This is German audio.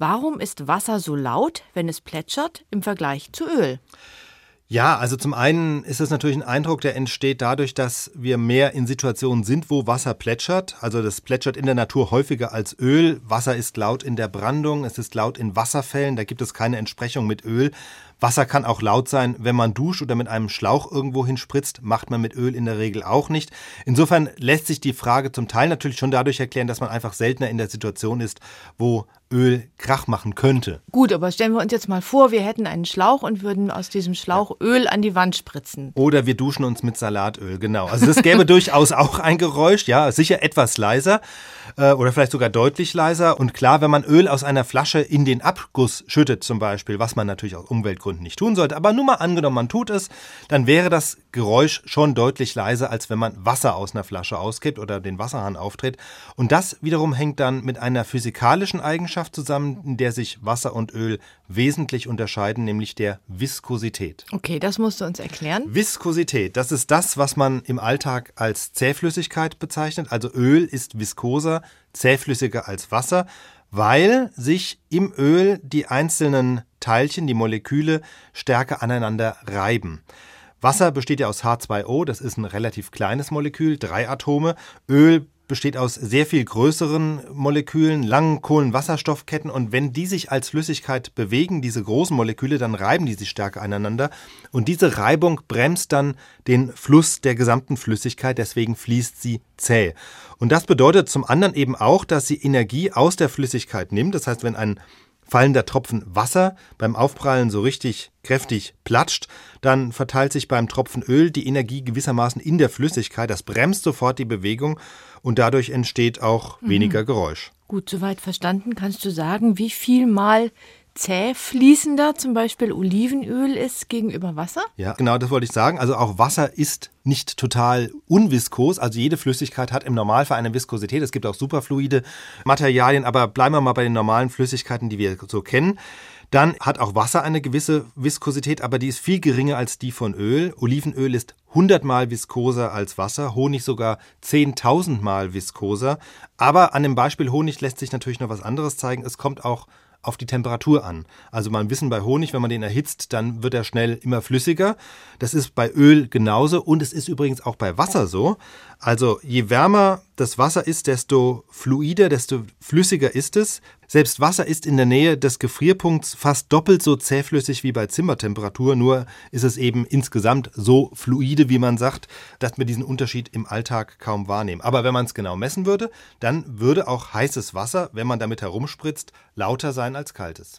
Warum ist Wasser so laut, wenn es plätschert, im Vergleich zu Öl? Ja, also zum einen ist es natürlich ein Eindruck, der entsteht dadurch, dass wir mehr in Situationen sind, wo Wasser plätschert. Also das plätschert in der Natur häufiger als Öl. Wasser ist laut in der Brandung, es ist laut in Wasserfällen, da gibt es keine Entsprechung mit Öl. Wasser kann auch laut sein, wenn man duscht oder mit einem Schlauch irgendwo hinspritzt, macht man mit Öl in der Regel auch nicht. Insofern lässt sich die Frage zum Teil natürlich schon dadurch erklären, dass man einfach seltener in der Situation ist, wo Öl Krach machen könnte. Gut, aber stellen wir uns jetzt mal vor, wir hätten einen Schlauch und würden aus diesem Schlauch Öl an die Wand spritzen. Oder wir duschen uns mit Salatöl, genau. Also das gäbe durchaus auch ein Geräusch, ja, sicher etwas leiser äh, oder vielleicht sogar deutlich leiser. Und klar, wenn man Öl aus einer Flasche in den Abguss schüttet zum Beispiel, was man natürlich aus Umweltgründen nicht tun sollte, aber nur mal angenommen, man tut es, dann wäre das Geräusch schon deutlich leiser, als wenn man Wasser aus einer Flasche auskippt oder den Wasserhahn auftritt. Und das wiederum hängt dann mit einer physikalischen Eigenschaft Eigenschaft zusammen, in der sich Wasser und Öl wesentlich unterscheiden, nämlich der Viskosität. Okay, das musst du uns erklären. Viskosität, das ist das, was man im Alltag als Zähflüssigkeit bezeichnet. Also Öl ist viskoser, zähflüssiger als Wasser, weil sich im Öl die einzelnen Teilchen, die Moleküle, stärker aneinander reiben. Wasser besteht ja aus H2O, das ist ein relativ kleines Molekül, drei Atome. Öl besteht aus sehr viel größeren Molekülen, langen Kohlenwasserstoffketten. Und wenn die sich als Flüssigkeit bewegen, diese großen Moleküle, dann reiben die sich stärker aneinander. Und diese Reibung bremst dann den Fluss der gesamten Flüssigkeit, deswegen fließt sie zäh. Und das bedeutet zum anderen eben auch, dass sie Energie aus der Flüssigkeit nimmt, das heißt, wenn ein fallender Tropfen Wasser beim Aufprallen so richtig kräftig platscht, dann verteilt sich beim Tropfen Öl die Energie gewissermaßen in der Flüssigkeit, das bremst sofort die Bewegung und dadurch entsteht auch mhm. weniger Geräusch. Gut, soweit verstanden. Kannst du sagen, wie viel mal zäh fließender zum Beispiel Olivenöl ist gegenüber Wasser? Ja, genau, das wollte ich sagen. Also auch Wasser ist nicht total unviskos. Also jede Flüssigkeit hat im Normalfall eine Viskosität. Es gibt auch superfluide Materialien, aber bleiben wir mal bei den normalen Flüssigkeiten, die wir so kennen. Dann hat auch Wasser eine gewisse Viskosität, aber die ist viel geringer als die von Öl. Olivenöl ist 100 mal viskoser als Wasser, Honig sogar 10.000 mal viskoser. Aber an dem Beispiel Honig lässt sich natürlich noch was anderes zeigen. Es kommt auch auf die Temperatur an. Also man wissen bei Honig, wenn man den erhitzt, dann wird er schnell immer flüssiger. Das ist bei Öl genauso und es ist übrigens auch bei Wasser so. Also je wärmer das Wasser ist, desto fluider, desto flüssiger ist es. Selbst Wasser ist in der Nähe des Gefrierpunkts fast doppelt so zähflüssig wie bei Zimmertemperatur, nur ist es eben insgesamt so fluide, wie man sagt, dass wir diesen Unterschied im Alltag kaum wahrnehmen. Aber wenn man es genau messen würde, dann würde auch heißes Wasser, wenn man damit herumspritzt, lauter sein als kaltes.